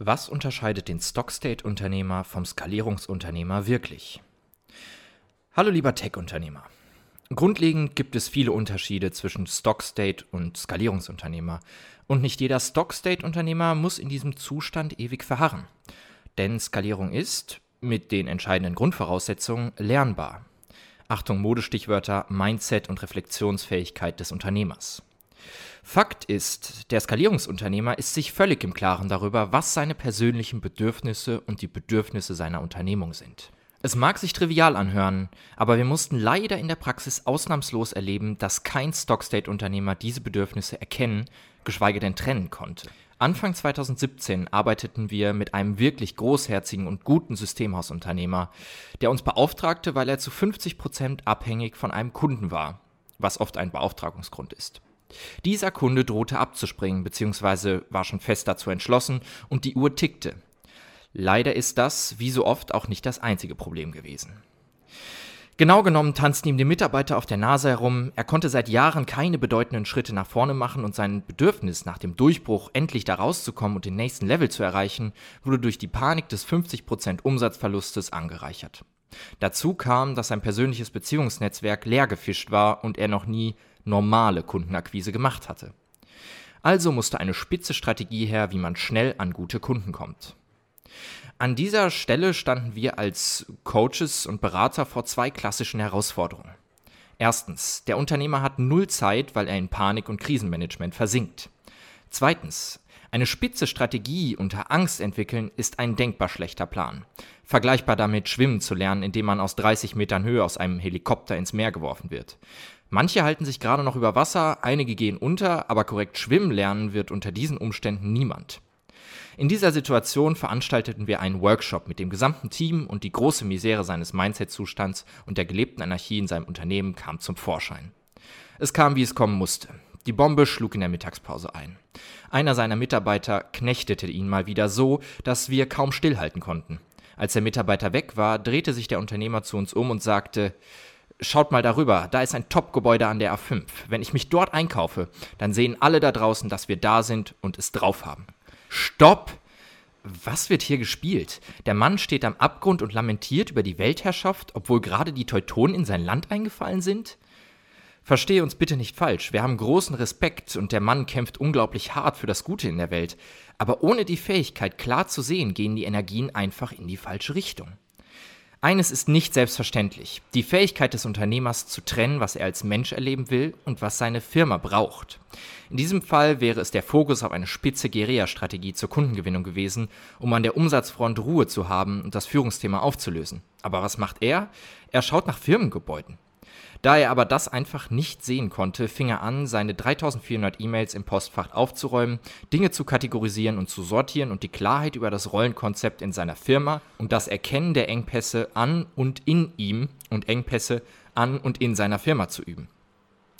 Was unterscheidet den Stock-State-Unternehmer vom Skalierungsunternehmer wirklich? Hallo lieber Tech-Unternehmer. Grundlegend gibt es viele Unterschiede zwischen Stock-State und Skalierungsunternehmer. Und nicht jeder Stock-State-Unternehmer muss in diesem Zustand ewig verharren. Denn Skalierung ist, mit den entscheidenden Grundvoraussetzungen, lernbar. Achtung, Modestichwörter, Mindset und Reflexionsfähigkeit des Unternehmers. Fakt ist, der Skalierungsunternehmer ist sich völlig im Klaren darüber, was seine persönlichen Bedürfnisse und die Bedürfnisse seiner Unternehmung sind. Es mag sich trivial anhören, aber wir mussten leider in der Praxis ausnahmslos erleben, dass kein Stockstate-Unternehmer diese Bedürfnisse erkennen, geschweige denn trennen konnte. Anfang 2017 arbeiteten wir mit einem wirklich großherzigen und guten Systemhausunternehmer, der uns beauftragte, weil er zu 50 Prozent abhängig von einem Kunden war, was oft ein Beauftragungsgrund ist. Dieser Kunde drohte abzuspringen bzw. war schon fest dazu entschlossen und die Uhr tickte. Leider ist das, wie so oft, auch nicht das einzige Problem gewesen. Genau genommen tanzten ihm die Mitarbeiter auf der Nase herum, er konnte seit Jahren keine bedeutenden Schritte nach vorne machen und sein Bedürfnis nach dem Durchbruch, endlich da rauszukommen und den nächsten Level zu erreichen, wurde durch die Panik des 50% Umsatzverlustes angereichert. Dazu kam, dass sein persönliches Beziehungsnetzwerk leer gefischt war und er noch nie normale Kundenakquise gemacht hatte. Also musste eine spitze Strategie her, wie man schnell an gute Kunden kommt. An dieser Stelle standen wir als Coaches und Berater vor zwei klassischen Herausforderungen. Erstens, der Unternehmer hat null Zeit, weil er in Panik und Krisenmanagement versinkt. Zweitens, eine spitze Strategie unter Angst entwickeln ist ein denkbar schlechter Plan. Vergleichbar damit, schwimmen zu lernen, indem man aus 30 Metern Höhe aus einem Helikopter ins Meer geworfen wird. Manche halten sich gerade noch über Wasser, einige gehen unter, aber korrekt schwimmen lernen wird unter diesen Umständen niemand. In dieser Situation veranstalteten wir einen Workshop mit dem gesamten Team und die große Misere seines Mindset-Zustands und der gelebten Anarchie in seinem Unternehmen kam zum Vorschein. Es kam, wie es kommen musste. Die Bombe schlug in der Mittagspause ein. Einer seiner Mitarbeiter knechtete ihn mal wieder so, dass wir kaum stillhalten konnten. Als der Mitarbeiter weg war, drehte sich der Unternehmer zu uns um und sagte, Schaut mal darüber, da ist ein Top-Gebäude an der A5. Wenn ich mich dort einkaufe, dann sehen alle da draußen, dass wir da sind und es drauf haben. Stopp! Was wird hier gespielt? Der Mann steht am Abgrund und lamentiert über die Weltherrschaft, obwohl gerade die Teutonen in sein Land eingefallen sind? Verstehe uns bitte nicht falsch, wir haben großen Respekt und der Mann kämpft unglaublich hart für das Gute in der Welt, aber ohne die Fähigkeit klar zu sehen, gehen die Energien einfach in die falsche Richtung. Eines ist nicht selbstverständlich, die Fähigkeit des Unternehmers zu trennen, was er als Mensch erleben will und was seine Firma braucht. In diesem Fall wäre es der Fokus auf eine spitze Guerilla-Strategie zur Kundengewinnung gewesen, um an der Umsatzfront Ruhe zu haben und das Führungsthema aufzulösen. Aber was macht er? Er schaut nach Firmengebäuden. Da er aber das einfach nicht sehen konnte, fing er an, seine 3400 E-Mails im Postfach aufzuräumen, Dinge zu kategorisieren und zu sortieren und die Klarheit über das Rollenkonzept in seiner Firma und das Erkennen der Engpässe an und in ihm und Engpässe an und in seiner Firma zu üben.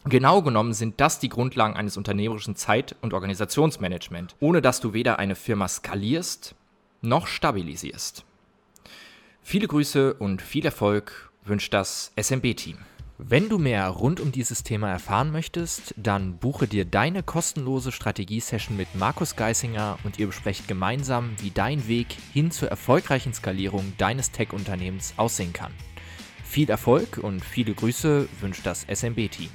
Genau genommen sind das die Grundlagen eines unternehmerischen Zeit- und Organisationsmanagement, ohne dass du weder eine Firma skalierst noch stabilisierst. Viele Grüße und viel Erfolg wünscht das SMB-Team. Wenn du mehr rund um dieses Thema erfahren möchtest, dann buche dir deine kostenlose Strategie-Session mit Markus Geisinger und ihr besprecht gemeinsam, wie dein Weg hin zur erfolgreichen Skalierung deines Tech-Unternehmens aussehen kann. Viel Erfolg und viele Grüße wünscht das SMB-Team.